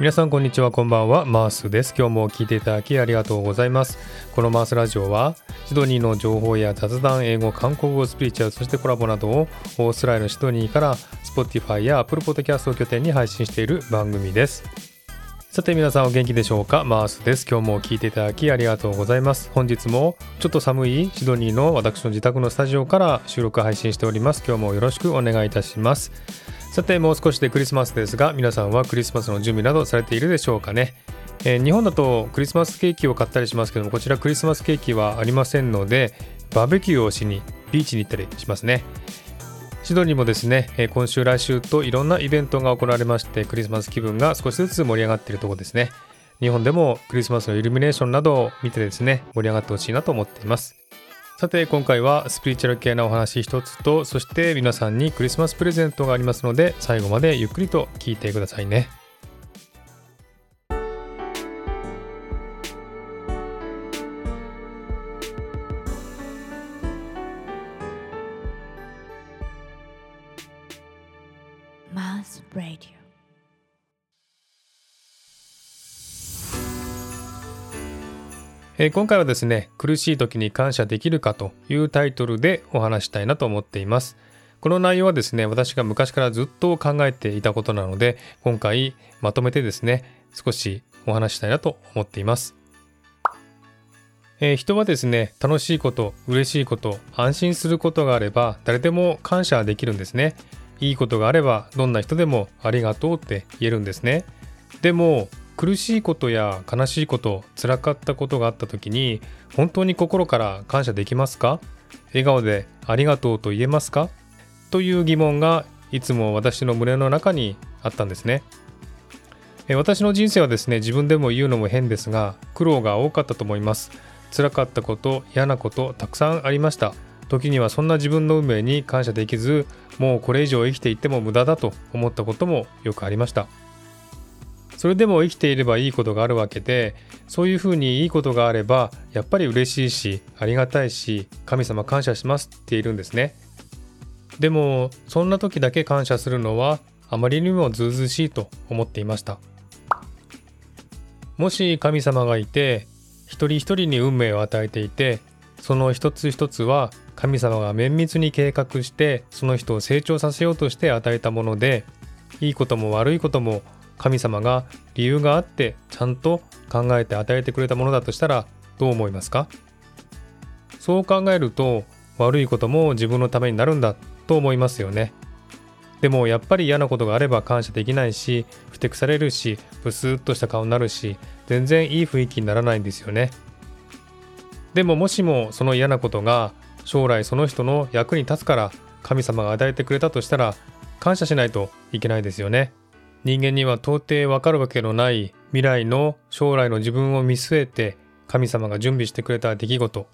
皆さんこんにちはこんばんは。マースです。今日も聞いていただきありがとうございます。このマースラジオはシドニーの情報や雑談英語韓国語スピリチュアルそしてコラボなどをオーストラリアのシドニーから Spotify や Apple Podcast を拠点に配信している番組です。さて皆さんお元気でしょうか？マースです。今日も聞いていただきありがとうございます。本日もちょっと寒いシドニーの私の自宅のスタジオから収録配信しております。今日もよろしくお願いいたします。さてもう少しでクリスマスですが皆さんはクリスマスの準備などされているでしょうかね、えー、日本だとクリスマスケーキを買ったりしますけどもこちらクリスマスケーキはありませんのでバーベキューをしにビーチに行ったりしますね。シドニーもですね、えー、今週来週といろんなイベントが行われましてクリスマス気分が少しずつ盛り上がっているところですね。日本でもクリスマスのイルミネーションなどを見てですね盛り上がってほしいなと思っています。さて今回はスピリチュアル系なお話一つとそして皆さんにクリスマスプレゼントがありますので最後までゆっくりと聞いてくださいね。マウス radio え、今回はですね、苦しい時に感謝できるかというタイトルでお話したいなと思っています。この内容はですね、私が昔からずっと考えていたことなので、今回まとめてですね、少しお話したいなと思っています。えー、人はですね、楽しいこと、嬉しいこと、安心することがあれば、誰でも感謝できるんですね。いいことがあれば、どんな人でもありがとうって言えるんですね。でも、苦しいことや悲しいこと辛かったことがあった時に本当に心から感謝できますか？笑顔でありがとうと言えますか？という疑問がいつも私の胸の中にあったんですね。私の人生はですね自分でも言うのも変ですが苦労が多かったと思います。辛かったこと嫌なことたくさんありました。時にはそんな自分の運命に感謝できずもうこれ以上生きていっても無駄だと思ったこともよくありました。それでも生きていればいいことがあるわけでそういうふうにいいことがあればやっぱり嬉しいしありがたいし神様感謝しますっているんですね。でもそんな時だけ感謝するのはあまりにもずうずしいと思っていました。もし神様がいて一人一人に運命を与えていてその一つ一つは神様が綿密に計画してその人を成長させようとして与えたものでいいことも悪いことも神様が理由があってちゃんと考えて与えてくれたものだとしたらどう思いますか？そう考えると悪いことも自分のためになるんだと思いますよね。でもやっぱり嫌なことがあれば感謝できないしふてくされるしブスッとした顔になるし全然いい雰囲気にならないんですよね。でももしもその嫌なことが将来その人の役に立つから神様が与えてくれたとしたら感謝しないといけないですよね。人間には到底わかるわけのない未来の将来の自分を見据えて神様が準備してくれた出来事、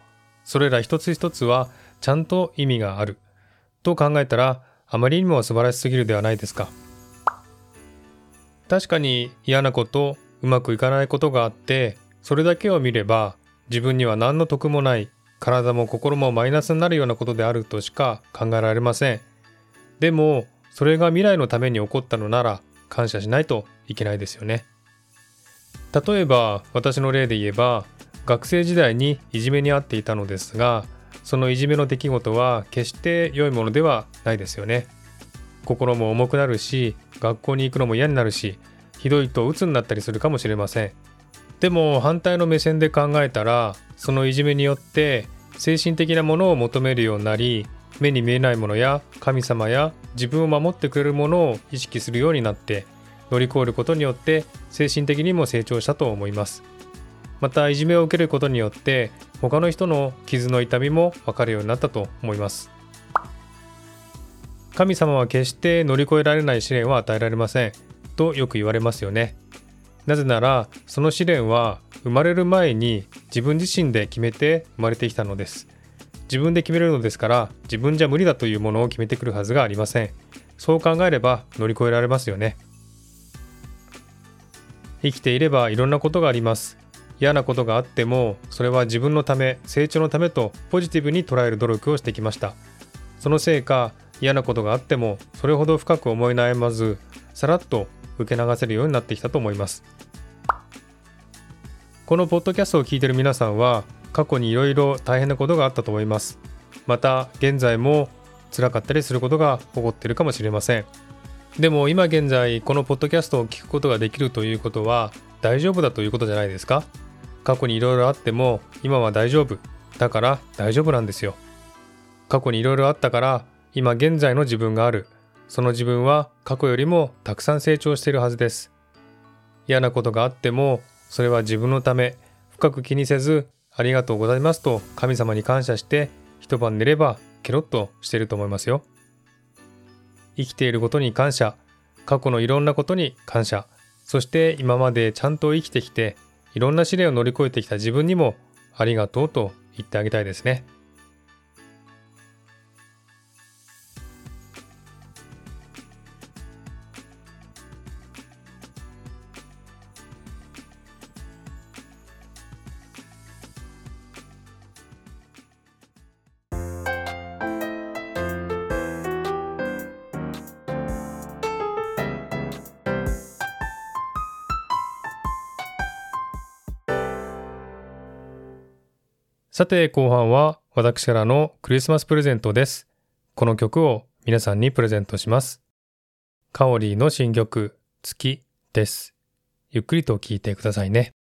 それら一つ一つはちゃんと意味があると考えたらあまりにも素晴らしすぎるではないですか。確かに嫌なこと、うまくいかないことがあって、それだけを見れば自分には何の得もない、体も心もマイナスになるようなことであるとしか考えられません。でも、それが未来のために起こったのなら、感謝しないといけないですよね。例えば私の例で言えば学生時代にいじめに遭っていたのですがそのいじめの出来事は決して良いものではないですよね。心も重くなるし学校に行くのも嫌になるしひどいと鬱になったりするかもしれません。でも反対の目線で考えたらそのいじめによって精神的なものを求めるようになり目に見えないものや神様や自分を守ってくれるものを意識するようになって乗り越えることによって精神的にも成長したと思います。またいじめを受けることによって他の人の傷の痛みも分かるようになったと思います。神様は決して乗り越えられない試練を与えられません。とよく言われますよね。なぜならその試練は生まれる前に自分自身で決めて生まれてきたのです。自分で決めるのですから自分じゃ無理だというものを決めてくるはずがありません。そう考えれば乗り越えられますよね。生きていればいろんなことがあります。嫌なことがあってもそれは自分のため成長のためとポジティブに捉える努力をしてきました。そのせいか嫌なことがあってもそれほど深く思い悩まずさらっと受け流せるようになってきたと思います。このポッドキャストを聞いている皆さんは過去にいろいろ大変なことがあったと思います。また現在も辛かったりすることが起こっているかもしれません。でも今現在このポッドキャストを聞くことができるということは大丈夫だということじゃないですか？過去にいろいろあっても今は大丈夫。だから大丈夫なんですよ。過去にいろいろあったから今現在の自分がある。その自分は過去よりもたくさん成長しているはずです。嫌なことがあってもそれは自分のため。深く気にせずありがとうございますと神様に感謝して一晩寝ればケロッとしてると思いますよ。生きていることに感謝。過去のいろんなことに感謝。そして今までちゃんと生きてきていろんな試練を乗り越えてきた自分にもありがとうと言ってあげたいですね。さて後半は私からのクリスマスプレゼントです。この曲を皆さんにプレゼントします。カオリーの新曲月です。ゆっくりと聴いてくださいね。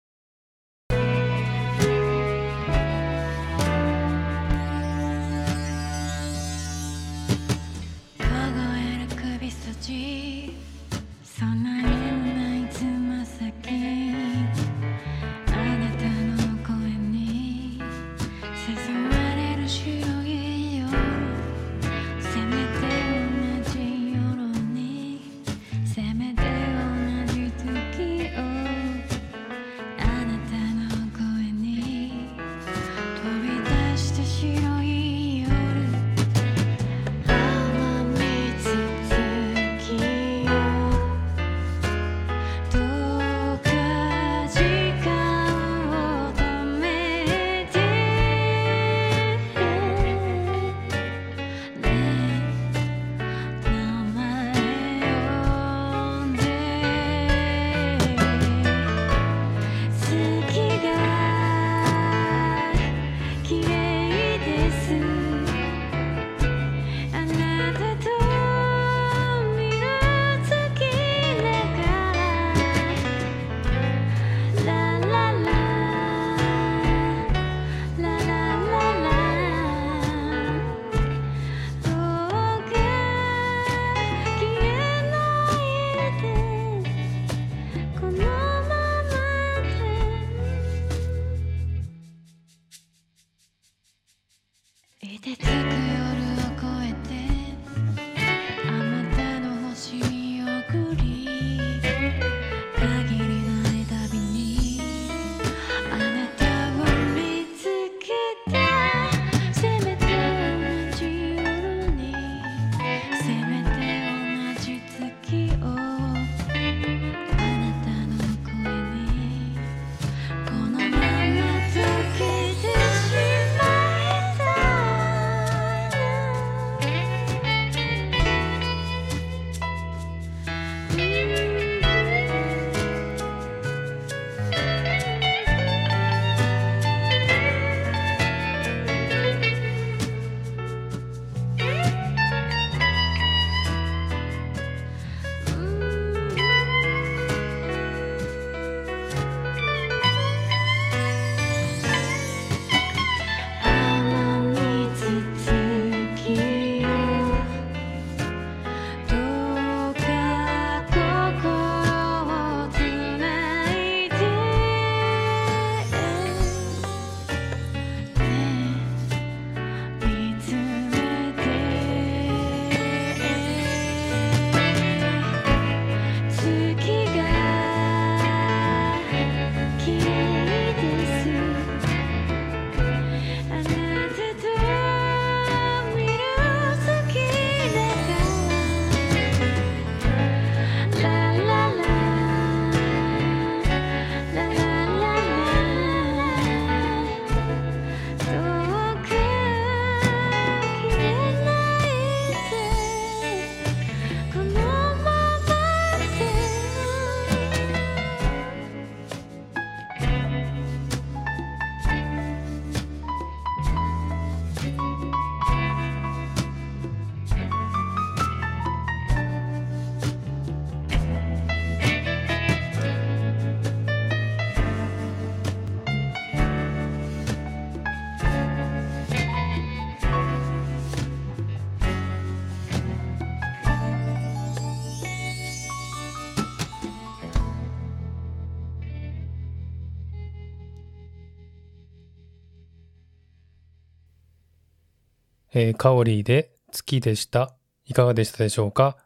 えー、カオリーで月でした。いかがでしたでしょうか？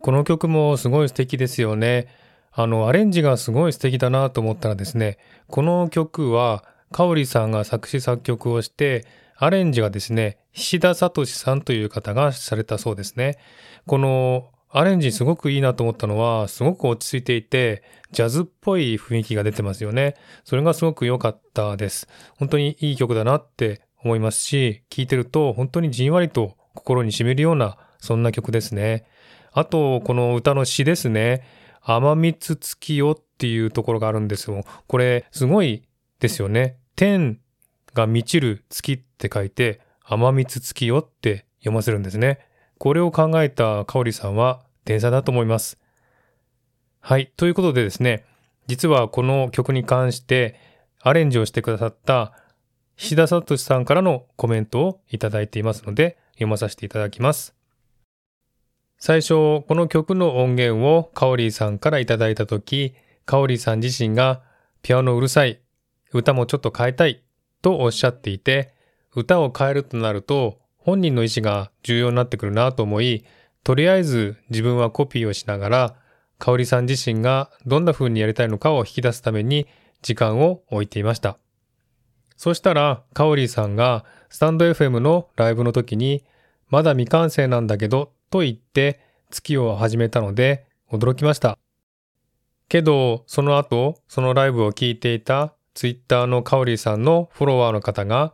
この曲もすごい素敵ですよね。あの、アレンジがすごい素敵だなと思ったらですね、この曲は、カオリーさんが作詞作曲をして、アレンジがですね、菱田聡さんという方がされたそうですね。このアレンジすごくいいなと思ったのは、すごく落ち着いていて、ジャズっぽい雰囲気が出てますよね。それがすごく良かったです。本当にいい曲だなって思いますし、聴いてると本当にじんわりと心に染みるような、そんな曲ですね。あと、この歌の詩ですね。甘蜜月よっていうところがあるんですよ。これ、すごいですよね。天が満ちる月って書いて、甘蜜月よって読ませるんですね。これを考えた香里さんは天才だと思います。はい。ということでですね、実はこの曲に関してアレンジをしてくださった菱田聡さんからのコメントをいただいていますので読まさせていただきます。最初、この曲の音源をカオリーさんからいただいたとき、カオリーさん自身がピアノうるさい、歌もちょっと変えたいとおっしゃっていて、歌を変えるとなると本人の意思が重要になってくるなと思い、とりあえず自分はコピーをしながら、香里さん自身がどんな風にやりたいのかを引き出すために時間を置いていました。そしたら、カオリーさんがスタンド FM のライブの時に、まだ未完成なんだけど、と言って月を始めたので驚きました。けど、その後、そのライブを聞いていたツイッターのカオリーさんのフォロワーの方が、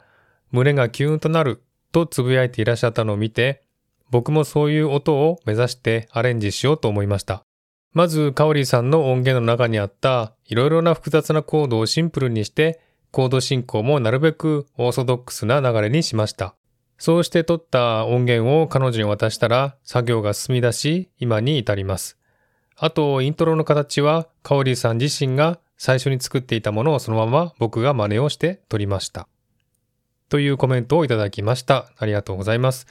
胸がキューンとなるとつぶやいていらっしゃったのを見て、僕もそういう音を目指してアレンジしようと思いました。まず、カオリーさんの音源の中にあったいろいろな複雑なコードをシンプルにして、コード進行もなるべくオーソドックスな流れにしました。そうして撮った音源を彼女に渡したら作業が進み出し、今に至ります。あと、イントロの形は、カオリーさん自身が最初に作っていたものをそのまま僕が真似をして撮りました。というコメントをいただきました。ありがとうございます。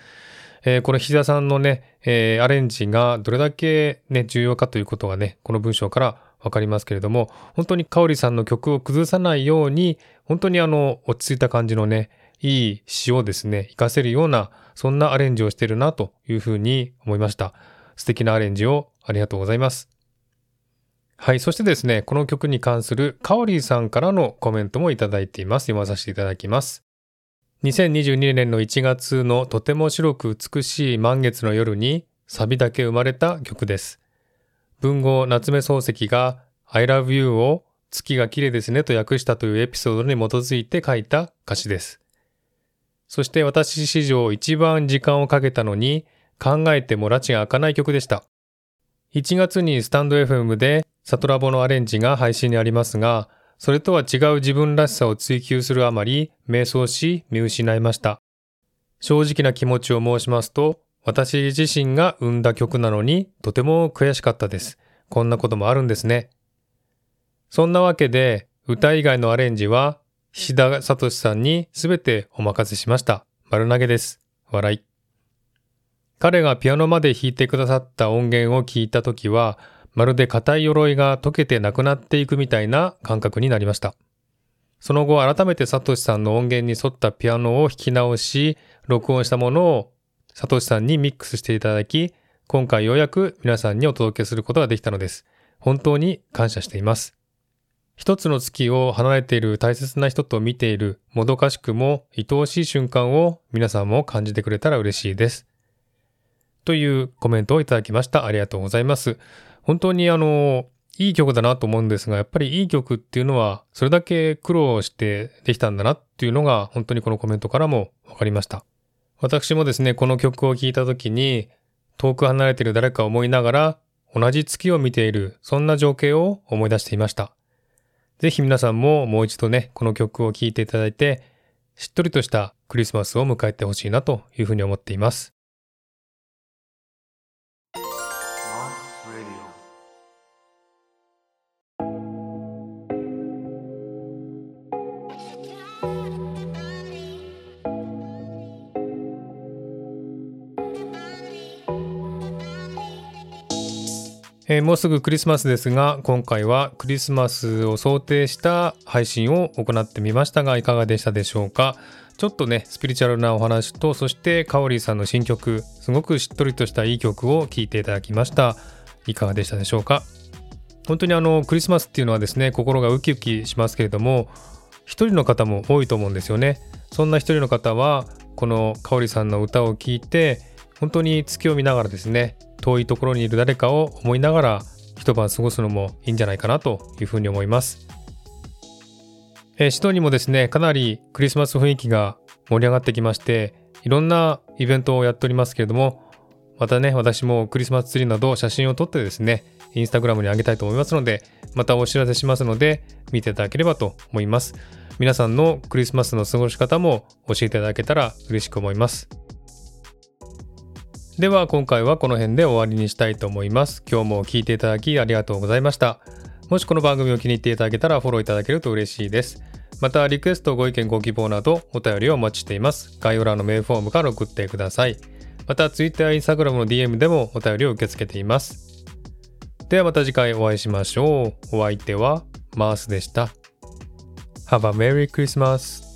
えー、この菱田さんのね、えー、アレンジがどれだけね、重要かということがね、この文章からわかりますけれども、本当に香里さんの曲を崩さないように、本当にあの、落ち着いた感じのね、いい詩をですね、活かせるような、そんなアレンジをしてるなというふうに思いました。素敵なアレンジをありがとうございます。はい。そしてですね、この曲に関するカオリーさんからのコメントもいただいています。読まさせていただきます。2022年の1月のとても白く美しい満月の夜にサビだけ生まれた曲です。文豪夏目漱石が I love you を月が綺麗ですねと訳したというエピソードに基づいて書いた歌詞です。そして私史上一番時間をかけたのに考えても拉致が開かない曲でした。1月にスタンド FM でサトラボのアレンジが配信にありますが、それとは違う自分らしさを追求するあまり、迷走し見失いました。正直な気持ちを申しますと、私自身が生んだ曲なのにとても悔しかったです。こんなこともあるんですね。そんなわけで、歌以外のアレンジは、菱田聡さんにすべてお任せしました。丸投げです。笑い。彼がピアノまで弾いてくださった音源を聞いたときは、まるで硬い鎧が溶けてなくなっていくみたいな感覚になりました。その後改めてサトシさんの音源に沿ったピアノを弾き直し、録音したものをサトシさんにミックスしていただき、今回ようやく皆さんにお届けすることができたのです。本当に感謝しています。一つの月を離れている大切な人と見ているもどかしくも愛おしい瞬間を皆さんも感じてくれたら嬉しいです。というコメントをいただきました。ありがとうございます。本当にあの、いい曲だなと思うんですが、やっぱりいい曲っていうのは、それだけ苦労してできたんだなっていうのが、本当にこのコメントからもわかりました。私もですね、この曲を聴いた時に、遠く離れている誰かを思いながら、同じ月を見ている、そんな情景を思い出していました。ぜひ皆さんももう一度ね、この曲を聴いていただいて、しっとりとしたクリスマスを迎えてほしいなというふうに思っています。えー、もうすぐクリスマスですが、今回はクリスマスを想定した配信を行ってみましたが、いかがでしたでしょうか？ちょっとねスピリチュアルなお話とそしてカオリーさんの新曲すごくしっとりとしたいい曲を聴いていただきました。いかがでしたでしょうか？本当にあのクリスマスっていうのはですね心がウキウキしますけれども一人の方も多いと思うんですよね。そんな一人の方はこの香里さんの歌を聴いて本当に月を見ながらですね遠いところにいる誰かを思いながら一晩過ごすのもいいんじゃないかなというふうに思います。えー、シドニーもですねかなりクリスマス雰囲気が盛り上がってきましていろんなイベントをやっておりますけれどもまたね私もクリスマスツリーなど写真を撮ってですねインスタグラムに上げたいと思いますのでまたお知らせしますので見ていただければと思います皆さんのクリスマスの過ごし方も教えていただけたら嬉しく思いますでは今回はこの辺で終わりにしたいと思います。今日も聞いていただきありがとうございました。もしこの番組を気に入っていただけたらフォローいただけると嬉しいです。またリクエストご意見ご希望などお便りをお待ちしています。概要欄のメールフォームから送ってください。また Twitter Instagram の DM でもお便りを受け付けています。ではまた次回お会いしましょう。お相手はマースでした。Have a Merry Christmas!